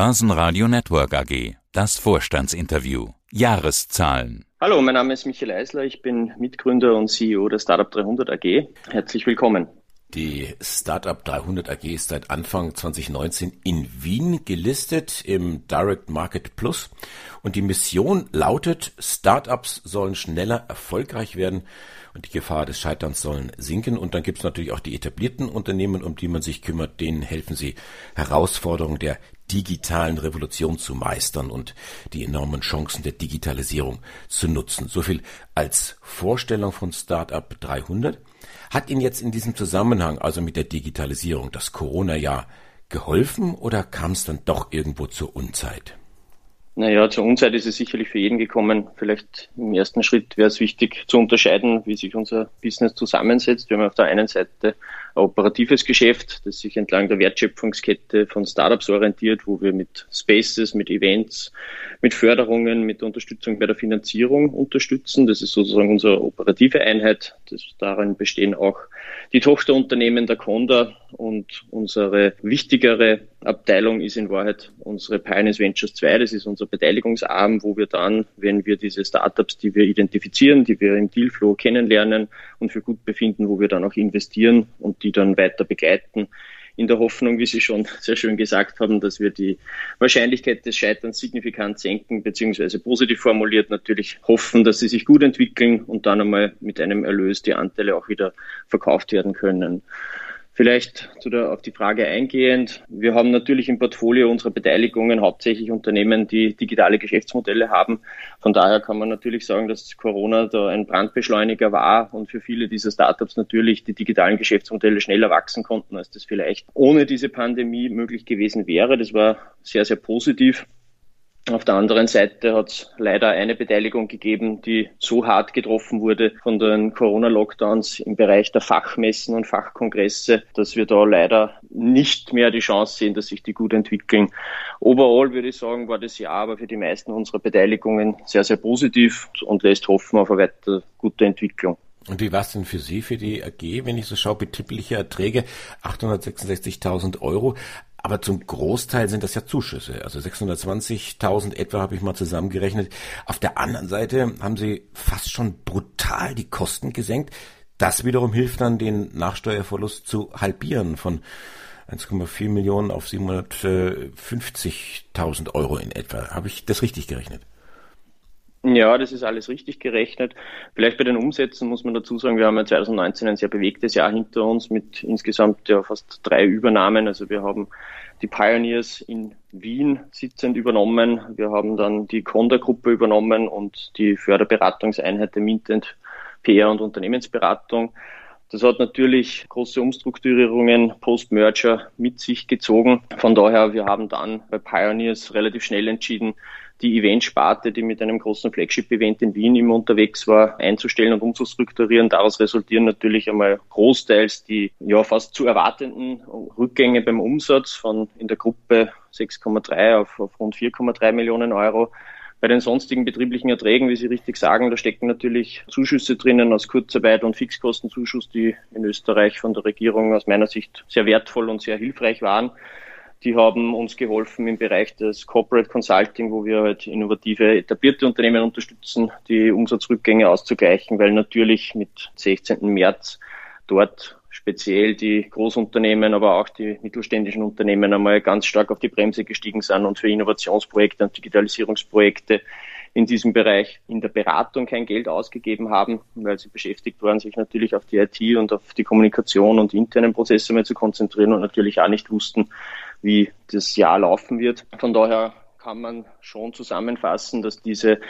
Börsenradio Network AG. Das Vorstandsinterview. Jahreszahlen. Hallo, mein Name ist Michael Eisler. Ich bin Mitgründer und CEO der Startup 300 AG. Herzlich willkommen. Die Startup 300 AG ist seit Anfang 2019 in Wien gelistet im Direct Market Plus und die Mission lautet, Startups sollen schneller erfolgreich werden und die Gefahr des Scheiterns sollen sinken. Und dann gibt es natürlich auch die etablierten Unternehmen, um die man sich kümmert, denen helfen sie, Herausforderungen der digitalen Revolution zu meistern und die enormen Chancen der Digitalisierung zu nutzen. So viel als Vorstellung von Startup 300. Hat Ihnen jetzt in diesem Zusammenhang, also mit der Digitalisierung, das Corona-Jahr geholfen oder kam es dann doch irgendwo zur Unzeit? Naja, zur Unzeit ist es sicherlich für jeden gekommen. Vielleicht im ersten Schritt wäre es wichtig zu unterscheiden, wie sich unser Business zusammensetzt. Wir haben auf der einen Seite operatives Geschäft, das sich entlang der Wertschöpfungskette von Startups orientiert, wo wir mit Spaces, mit Events, mit Förderungen, mit Unterstützung bei der Finanzierung unterstützen. Das ist sozusagen unsere operative Einheit. Das, darin bestehen auch die Tochterunternehmen der Conda und unsere wichtigere Abteilung ist in Wahrheit unsere Pioneers Ventures 2. Das ist unser Beteiligungsarm, wo wir dann, wenn wir diese Startups, die wir identifizieren, die wir im Dealflow kennenlernen und für gut befinden, wo wir dann auch investieren und die dann weiter begleiten, in der Hoffnung, wie Sie schon sehr schön gesagt haben, dass wir die Wahrscheinlichkeit des Scheiterns signifikant senken, beziehungsweise positiv formuliert natürlich hoffen, dass sie sich gut entwickeln und dann einmal mit einem Erlös die Anteile auch wieder verkauft werden können. Vielleicht zu der, auf die Frage eingehend. Wir haben natürlich im Portfolio unserer Beteiligungen hauptsächlich Unternehmen, die digitale Geschäftsmodelle haben. Von daher kann man natürlich sagen, dass Corona da ein Brandbeschleuniger war und für viele dieser Startups natürlich die digitalen Geschäftsmodelle schneller wachsen konnten, als das vielleicht ohne diese Pandemie möglich gewesen wäre. Das war sehr, sehr positiv. Auf der anderen Seite hat es leider eine Beteiligung gegeben, die so hart getroffen wurde von den Corona-Lockdowns im Bereich der Fachmessen und Fachkongresse, dass wir da leider nicht mehr die Chance sehen, dass sich die gut entwickeln. Overall würde ich sagen, war das Jahr aber für die meisten unserer Beteiligungen sehr, sehr positiv und lässt hoffen auf eine weiter gute Entwicklung. Und wie war es denn für Sie, für die AG, wenn ich so schaue, betriebliche Erträge 866.000 Euro? Aber zum Großteil sind das ja Zuschüsse. Also 620.000 etwa habe ich mal zusammengerechnet. Auf der anderen Seite haben sie fast schon brutal die Kosten gesenkt. Das wiederum hilft dann, den Nachsteuerverlust zu halbieren von 1,4 Millionen auf 750.000 Euro in etwa. Habe ich das richtig gerechnet? Ja, das ist alles richtig gerechnet. Vielleicht bei den Umsätzen muss man dazu sagen, wir haben ja 2019 ein sehr bewegtes Jahr hinter uns mit insgesamt ja fast drei Übernahmen. Also wir haben die Pioneers in Wien sitzend übernommen. Wir haben dann die Conda-Gruppe übernommen und die Förderberatungseinheit der Mintent PR und Unternehmensberatung. Das hat natürlich große Umstrukturierungen post-Merger mit sich gezogen. Von daher, wir haben dann bei Pioneers relativ schnell entschieden, die Eventsparte, die mit einem großen Flagship-Event in Wien immer unterwegs war, einzustellen und umzustrukturieren. Daraus resultieren natürlich einmal großteils die ja fast zu erwartenden Rückgänge beim Umsatz von in der Gruppe 6,3 auf, auf rund 4,3 Millionen Euro. Bei den sonstigen betrieblichen Erträgen, wie Sie richtig sagen, da stecken natürlich Zuschüsse drinnen aus Kurzarbeit und Fixkostenzuschuss, die in Österreich von der Regierung aus meiner Sicht sehr wertvoll und sehr hilfreich waren. Die haben uns geholfen im Bereich des Corporate Consulting, wo wir halt innovative, etablierte Unternehmen unterstützen, die Umsatzrückgänge auszugleichen, weil natürlich mit 16. März dort speziell die Großunternehmen, aber auch die mittelständischen Unternehmen einmal ganz stark auf die Bremse gestiegen sind und für Innovationsprojekte und Digitalisierungsprojekte in diesem Bereich in der Beratung kein Geld ausgegeben haben, weil sie beschäftigt waren, sich natürlich auf die IT und auf die Kommunikation und internen Prozesse mehr zu konzentrieren und natürlich auch nicht wussten, wie das Jahr laufen wird. Von daher kann man schon zusammenfassen, dass diese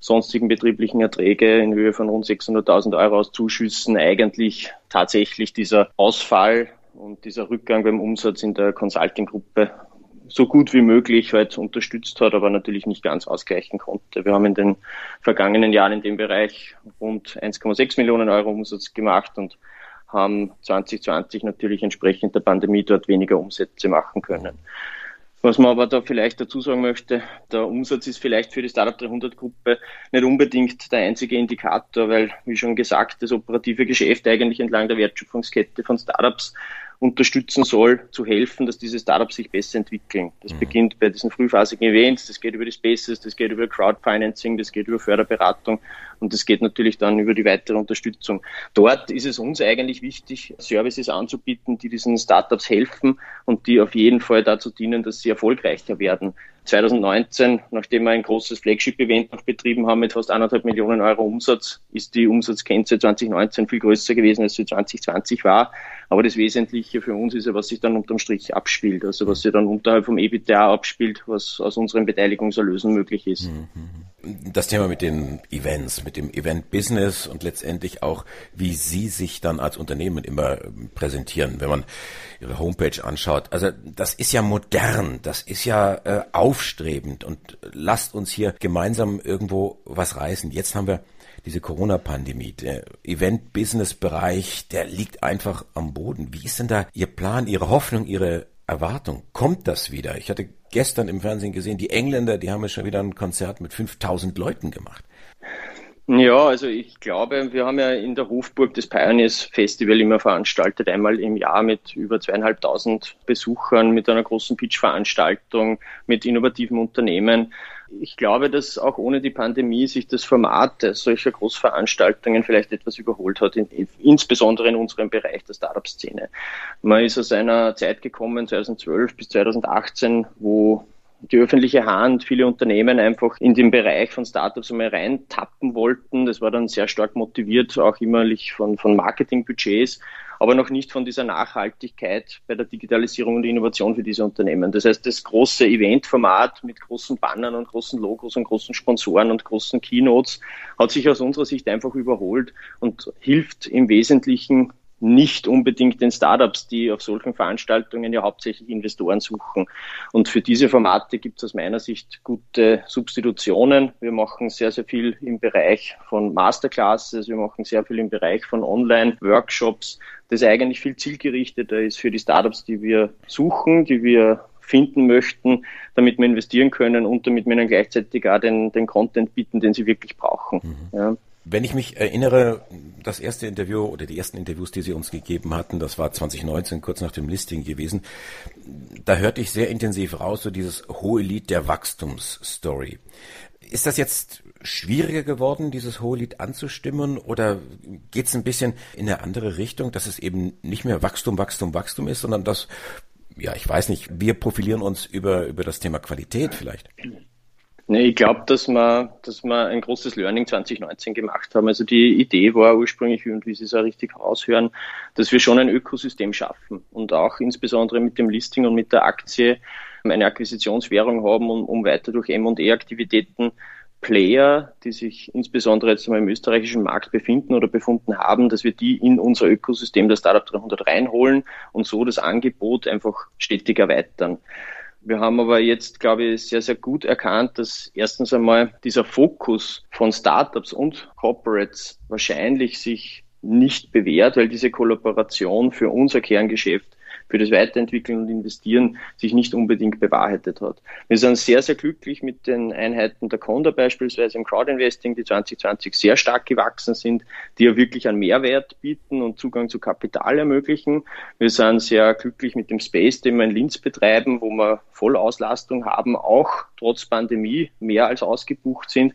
sonstigen betrieblichen Erträge in Höhe von rund 600.000 Euro aus Zuschüssen eigentlich tatsächlich dieser Ausfall und dieser Rückgang beim Umsatz in der Consulting-Gruppe so gut wie möglich halt unterstützt hat, aber natürlich nicht ganz ausgleichen konnte. Wir haben in den vergangenen Jahren in dem Bereich rund 1,6 Millionen Euro Umsatz gemacht und haben 2020 natürlich entsprechend der Pandemie dort weniger Umsätze machen können. Was man aber da vielleicht dazu sagen möchte, der Umsatz ist vielleicht für die Startup 300 Gruppe nicht unbedingt der einzige Indikator, weil, wie schon gesagt, das operative Geschäft eigentlich entlang der Wertschöpfungskette von Startups unterstützen soll, zu helfen, dass diese Startups sich besser entwickeln. Das mhm. beginnt bei diesen frühphasigen Events, das geht über die Spaces, das geht über Crowdfinancing, das geht über Förderberatung und das geht natürlich dann über die weitere Unterstützung. Dort ist es uns eigentlich wichtig, Services anzubieten, die diesen Startups helfen und die auf jeden Fall dazu dienen, dass sie erfolgreicher werden. 2019, nachdem wir ein großes Flagship-Event noch betrieben haben mit fast anderthalb Millionen Euro Umsatz, ist die Umsatzgrenze 2019 viel größer gewesen, als sie 2020 war. Aber das Wesentliche für uns ist ja, was sich dann unterm Strich abspielt, also was sich dann unterhalb vom EBITDA abspielt, was aus unseren Beteiligungserlösen möglich ist. Das Thema mit den Events, mit dem Event-Business und letztendlich auch, wie Sie sich dann als Unternehmen immer präsentieren, wenn man Ihre Homepage anschaut. Also das ist ja modern, das ist ja äh, aufstrebend und lasst uns hier gemeinsam irgendwo was reißen. Jetzt haben wir diese Corona-Pandemie, der Event-Business-Bereich, der liegt einfach am Boden. Wie ist denn da Ihr Plan, Ihre Hoffnung, Ihre Erwartung? Kommt das wieder? Ich hatte gestern im Fernsehen gesehen, die Engländer, die haben ja schon wieder ein Konzert mit 5000 Leuten gemacht. Ja, also ich glaube, wir haben ja in der Hofburg das Pioneers Festival immer veranstaltet, einmal im Jahr mit über zweieinhalbtausend Besuchern, mit einer großen Pitch-Veranstaltung, mit innovativen Unternehmen. Ich glaube, dass auch ohne die Pandemie sich das Format solcher Großveranstaltungen vielleicht etwas überholt hat, in, insbesondere in unserem Bereich der Startup-Szene. Man ist aus einer Zeit gekommen, 2012 bis 2018, wo die öffentliche Hand, viele Unternehmen einfach in den Bereich von Startups einmal reintappen wollten. Das war dann sehr stark motiviert, auch immerlich von, von Marketingbudgets, aber noch nicht von dieser Nachhaltigkeit bei der Digitalisierung und Innovation für diese Unternehmen. Das heißt, das große Eventformat mit großen Bannern und großen Logos und großen Sponsoren und großen Keynotes hat sich aus unserer Sicht einfach überholt und hilft im Wesentlichen nicht unbedingt den Startups, die auf solchen Veranstaltungen ja hauptsächlich Investoren suchen. Und für diese Formate gibt es aus meiner Sicht gute Substitutionen. Wir machen sehr, sehr viel im Bereich von Masterclasses, wir machen sehr viel im Bereich von Online-Workshops, das eigentlich viel zielgerichteter ist für die Startups, die wir suchen, die wir finden möchten, damit wir investieren können und damit wir ihnen gleichzeitig auch den, den Content bieten, den sie wirklich brauchen. Mhm. Ja. Wenn ich mich erinnere, das erste Interview oder die ersten Interviews, die Sie uns gegeben hatten, das war 2019, kurz nach dem Listing gewesen, da hörte ich sehr intensiv raus, so dieses hohe Lied der Wachstumsstory. Ist das jetzt schwieriger geworden, dieses hohe Lied anzustimmen oder geht es ein bisschen in eine andere Richtung, dass es eben nicht mehr Wachstum, Wachstum, Wachstum ist, sondern dass, ja, ich weiß nicht, wir profilieren uns über, über das Thema Qualität vielleicht? Nee, ich glaube, dass wir, dass wir ein großes Learning 2019 gemacht haben. Also die Idee war ursprünglich, und wie Sie es auch richtig raushören, dass wir schon ein Ökosystem schaffen und auch insbesondere mit dem Listing und mit der Aktie eine Akquisitionswährung haben, um, um weiter durch M&E-Aktivitäten Player, die sich insbesondere jetzt mal im österreichischen Markt befinden oder befunden haben, dass wir die in unser Ökosystem der Startup 300 reinholen und so das Angebot einfach stetig erweitern. Wir haben aber jetzt, glaube ich, sehr, sehr gut erkannt, dass erstens einmal dieser Fokus von Startups und Corporates wahrscheinlich sich nicht bewährt, weil diese Kollaboration für unser Kerngeschäft für das Weiterentwickeln und Investieren sich nicht unbedingt bewahrheitet hat. Wir sind sehr, sehr glücklich mit den Einheiten der Conda beispielsweise im Crowdinvesting, die 2020 sehr stark gewachsen sind, die ja wirklich einen Mehrwert bieten und Zugang zu Kapital ermöglichen. Wir sind sehr glücklich mit dem Space, den wir in Linz betreiben, wo wir Vollauslastung haben, auch trotz Pandemie mehr als ausgebucht sind.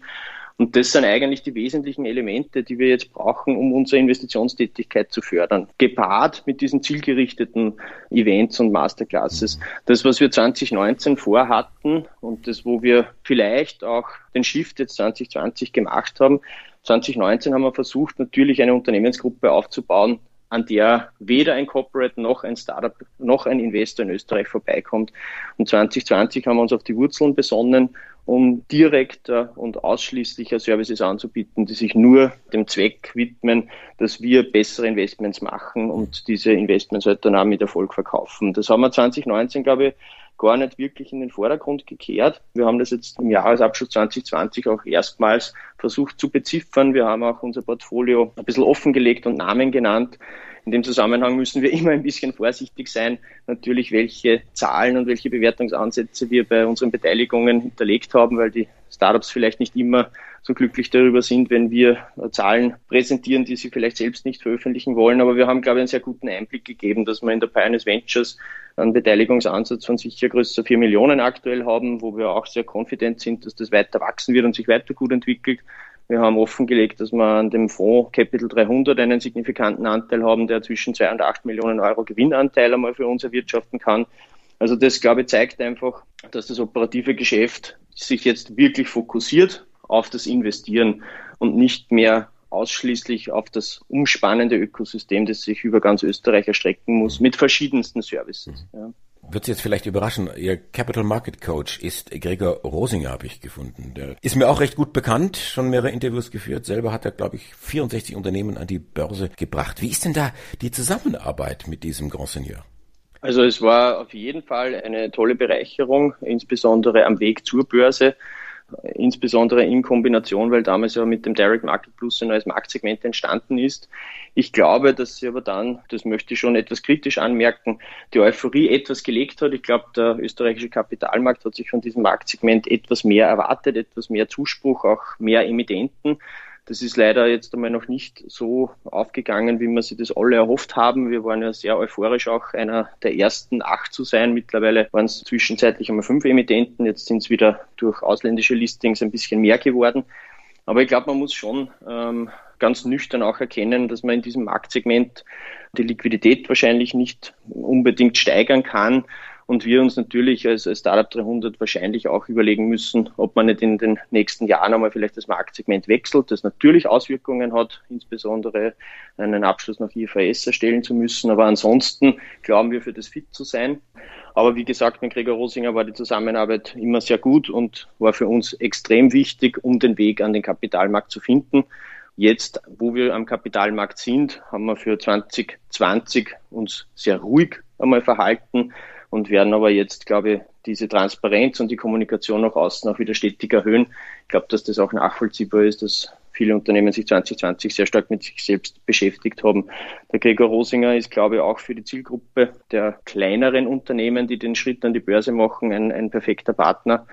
Und das sind eigentlich die wesentlichen Elemente, die wir jetzt brauchen, um unsere Investitionstätigkeit zu fördern. Gepaart mit diesen zielgerichteten Events und Masterclasses. Das, was wir 2019 vorhatten und das, wo wir vielleicht auch den Shift jetzt 2020 gemacht haben, 2019 haben wir versucht, natürlich eine Unternehmensgruppe aufzubauen, an der weder ein Corporate noch ein Startup noch ein Investor in Österreich vorbeikommt. Und 2020 haben wir uns auf die Wurzeln besonnen um direkter und ausschließlicher Services anzubieten, die sich nur dem Zweck widmen, dass wir bessere Investments machen und diese Investments halt dann auch mit Erfolg verkaufen. Das haben wir 2019, glaube ich, gar nicht wirklich in den Vordergrund gekehrt. Wir haben das jetzt im Jahresabschluss 2020 auch erstmals versucht zu beziffern. Wir haben auch unser Portfolio ein bisschen offengelegt und Namen genannt. In dem Zusammenhang müssen wir immer ein bisschen vorsichtig sein, natürlich welche Zahlen und welche Bewertungsansätze wir bei unseren Beteiligungen hinterlegt haben, weil die Startups vielleicht nicht immer so glücklich darüber sind, wenn wir Zahlen präsentieren, die sie vielleicht selbst nicht veröffentlichen wollen. Aber wir haben, glaube ich, einen sehr guten Einblick gegeben, dass wir in der Pioneers Ventures einen Beteiligungsansatz von sicher größer 4 Millionen aktuell haben, wo wir auch sehr confident sind, dass das weiter wachsen wird und sich weiter gut entwickelt. Wir haben offengelegt, dass wir an dem Fonds Capital 300 einen signifikanten Anteil haben, der zwischen 2 und 8 Millionen Euro Gewinnanteil einmal für uns erwirtschaften kann. Also das, glaube ich, zeigt einfach, dass das operative Geschäft sich jetzt wirklich fokussiert auf das Investieren und nicht mehr ausschließlich auf das umspannende Ökosystem, das sich über ganz Österreich erstrecken muss, mit verschiedensten Services. Mhm. Ja. Wird Sie jetzt vielleicht überraschen, Ihr Capital Market Coach ist Gregor Rosinger, habe ich gefunden. Der ist mir auch recht gut bekannt, schon mehrere Interviews geführt. Selber hat er, glaube ich, 64 Unternehmen an die Börse gebracht. Wie ist denn da die Zusammenarbeit mit diesem Grand Seigneur? Also es war auf jeden Fall eine tolle Bereicherung, insbesondere am Weg zur Börse insbesondere in Kombination, weil damals ja mit dem Direct Market Plus ein neues Marktsegment entstanden ist. Ich glaube, dass sie aber dann, das möchte ich schon etwas kritisch anmerken, die Euphorie etwas gelegt hat. Ich glaube, der österreichische Kapitalmarkt hat sich von diesem Marktsegment etwas mehr erwartet, etwas mehr Zuspruch, auch mehr Emittenten. Das ist leider jetzt einmal noch nicht so aufgegangen, wie wir sich das alle erhofft haben. Wir waren ja sehr euphorisch, auch einer der ersten acht zu sein. Mittlerweile waren es zwischenzeitlich einmal fünf Emittenten. Jetzt sind es wieder durch ausländische Listings ein bisschen mehr geworden. Aber ich glaube, man muss schon ähm, ganz nüchtern auch erkennen, dass man in diesem Marktsegment die Liquidität wahrscheinlich nicht unbedingt steigern kann und wir uns natürlich als, als Startup 300 wahrscheinlich auch überlegen müssen, ob man nicht in den nächsten Jahren einmal vielleicht das Marktsegment wechselt, das natürlich Auswirkungen hat, insbesondere einen Abschluss nach IFRS erstellen zu müssen. Aber ansonsten glauben wir für das fit zu sein. Aber wie gesagt, mit Gregor Rosinger war die Zusammenarbeit immer sehr gut und war für uns extrem wichtig, um den Weg an den Kapitalmarkt zu finden. Jetzt, wo wir am Kapitalmarkt sind, haben wir für 2020 uns sehr ruhig einmal verhalten und werden aber jetzt, glaube ich, diese Transparenz und die Kommunikation nach außen auch wieder stetig erhöhen. Ich glaube, dass das auch nachvollziehbar ist, dass viele Unternehmen sich 2020 sehr stark mit sich selbst beschäftigt haben. Der Gregor Rosinger ist, glaube ich, auch für die Zielgruppe der kleineren Unternehmen, die den Schritt an die Börse machen, ein, ein perfekter Partner.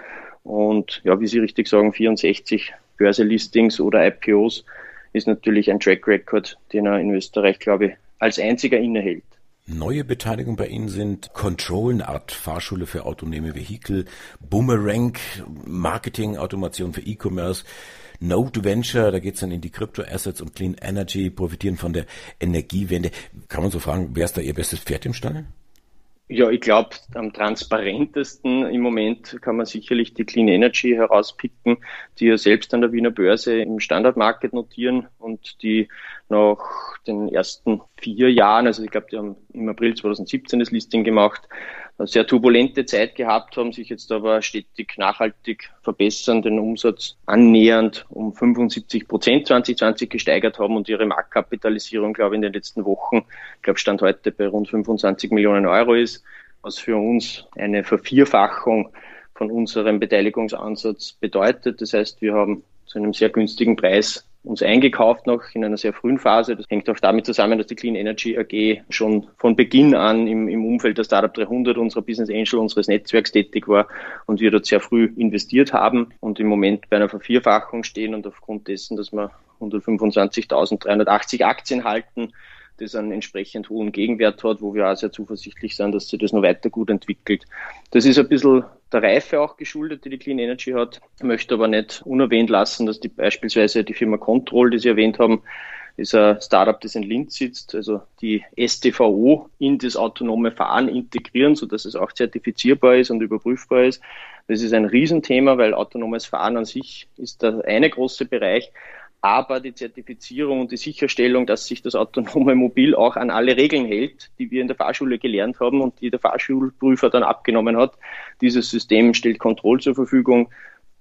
Und ja, wie Sie richtig sagen, 64 Börselistings oder IPOs ist natürlich ein Track Record, den er in Österreich, glaube ich, als einziger innehält. Neue Beteiligung bei Ihnen sind Control, eine Art Fahrschule für autonome Vehikel, Boomerang, Marketing, Automation für E-Commerce, Node Venture, da geht es dann in die Crypto-Assets und Clean Energy, profitieren von der Energiewende. Kann man so fragen, wer ist da Ihr bestes Pferd im Stall? Ja, ich glaube, am transparentesten im Moment kann man sicherlich die Clean Energy herauspicken, die ja selbst an der Wiener Börse im Standardmarket notieren und die nach den ersten vier Jahren, also ich glaube, die haben im April 2017 das Listing gemacht, sehr turbulente Zeit gehabt haben, sich jetzt aber stetig nachhaltig verbessern, den Umsatz annähernd um 75 Prozent 2020 gesteigert haben und ihre Marktkapitalisierung, glaube ich, in den letzten Wochen, ich glaube, Stand heute bei rund 25 Millionen Euro ist, was für uns eine Vervierfachung von unserem Beteiligungsansatz bedeutet. Das heißt, wir haben zu einem sehr günstigen Preis uns eingekauft noch in einer sehr frühen Phase. Das hängt auch damit zusammen, dass die Clean Energy AG schon von Beginn an im, im Umfeld der Startup 300 unserer Business Angel unseres Netzwerks tätig war und wir dort sehr früh investiert haben und im Moment bei einer Vervierfachung stehen und aufgrund dessen, dass wir 125.380 Aktien halten, das einen entsprechend hohen Gegenwert hat, wo wir auch sehr zuversichtlich sind, dass sich das noch weiter gut entwickelt. Das ist ein bisschen der Reife auch geschuldet, die die Clean Energy hat. Ich möchte aber nicht unerwähnt lassen, dass die beispielsweise die Firma Control, die Sie erwähnt haben, ist ein Startup, das in Linz sitzt, also die STVO in das autonome Fahren integrieren, sodass es auch zertifizierbar ist und überprüfbar ist. Das ist ein Riesenthema, weil autonomes Fahren an sich ist der eine große Bereich aber die Zertifizierung und die Sicherstellung, dass sich das autonome Mobil auch an alle Regeln hält, die wir in der Fahrschule gelernt haben und die der Fahrschulprüfer dann abgenommen hat. Dieses System stellt Kontrolle zur Verfügung,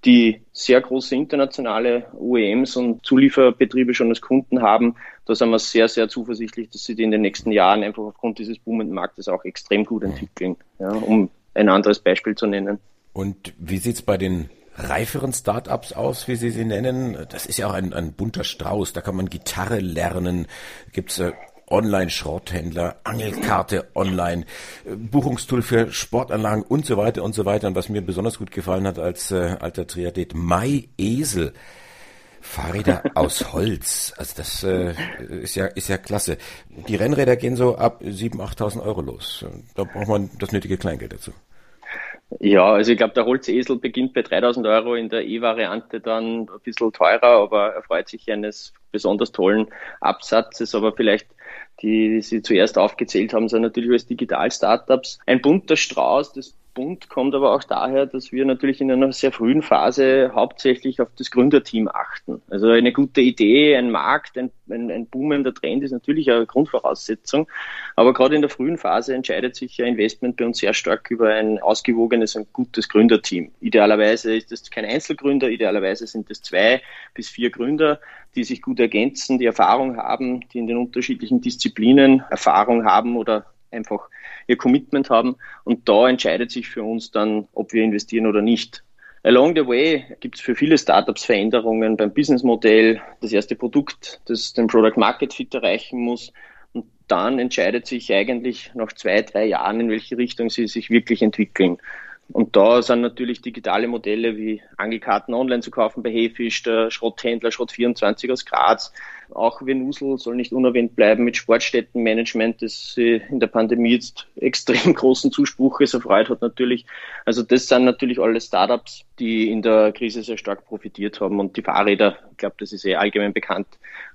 die sehr große internationale OEMs und Zulieferbetriebe schon als Kunden haben. Da sind wir sehr, sehr zuversichtlich, dass sie die in den nächsten Jahren einfach aufgrund dieses boomenden Marktes auch extrem gut entwickeln, ja, um ein anderes Beispiel zu nennen. Und wie sieht's bei den reiferen Startups aus, wie Sie sie nennen. Das ist ja auch ein, ein bunter Strauß. Da kann man Gitarre lernen. Gibt's äh, Online-Schrotthändler, Angelkarte online, äh, Buchungstool für Sportanlagen und so weiter und so weiter. Und was mir besonders gut gefallen hat als äh, alter Triathlet, My Esel. Fahrräder aus Holz. Also das äh, ist ja ist ja klasse. Die Rennräder gehen so ab 7.000, 8.000 Euro los. Da braucht man das nötige Kleingeld dazu. Ja, also ich glaube, der Holzesel beginnt bei 3000 Euro in der E-Variante dann ein bisschen teurer, aber er freut sich eines besonders tollen Absatzes. Aber vielleicht die, die Sie zuerst aufgezählt haben, sind natürlich als Digital-Startups ein bunter Strauß. Das Bund kommt aber auch daher, dass wir natürlich in einer sehr frühen Phase hauptsächlich auf das Gründerteam achten. Also eine gute Idee, ein Markt, ein, ein, ein boomender Trend ist natürlich eine Grundvoraussetzung. Aber gerade in der frühen Phase entscheidet sich ein Investment bei uns sehr stark über ein ausgewogenes und gutes Gründerteam. Idealerweise ist es kein Einzelgründer, idealerweise sind es zwei bis vier Gründer, die sich gut ergänzen, die Erfahrung haben, die in den unterschiedlichen Disziplinen Erfahrung haben oder einfach ihr Commitment haben. Und da entscheidet sich für uns dann, ob wir investieren oder nicht. Along the way gibt es für viele Startups Veränderungen beim Businessmodell, das erste Produkt, das den Product Market Fit erreichen muss. Und dann entscheidet sich eigentlich nach zwei, drei Jahren, in welche Richtung sie sich wirklich entwickeln. Und da sind natürlich digitale Modelle wie Angelkarten online zu kaufen bei Hefisch, der Schrotthändler Schrott24 aus Graz, auch Venusel soll nicht unerwähnt bleiben mit Sportstättenmanagement, das in der Pandemie jetzt extrem großen Zuspruch erfreut hat natürlich. Also das sind natürlich alle Startups, die in der Krise sehr stark profitiert haben und die Fahrräder, ich glaube, das ist eh allgemein bekannt,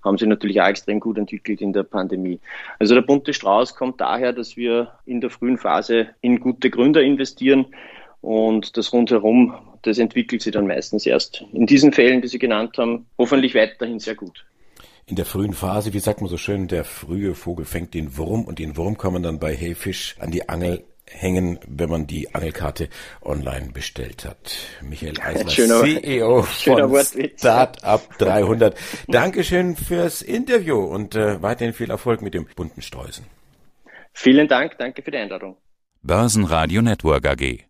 haben sich natürlich auch extrem gut entwickelt in der Pandemie. Also der bunte Strauß kommt daher, dass wir in der frühen Phase in gute Gründer investieren und das rundherum, das entwickelt sich dann meistens erst in diesen Fällen, die Sie genannt haben, hoffentlich weiterhin sehr gut. In der frühen Phase, wie sagt man so schön, der frühe Vogel fängt den Wurm und den Wurm kann man dann bei Heyfish an die Angel hängen, wenn man die Angelkarte online bestellt hat. Michael Eisler, schöner, CEO von Startup 300. Dankeschön fürs Interview und äh, weiterhin viel Erfolg mit dem bunten Streusen. Vielen Dank, danke für die Einladung. Börsenradio Network AG.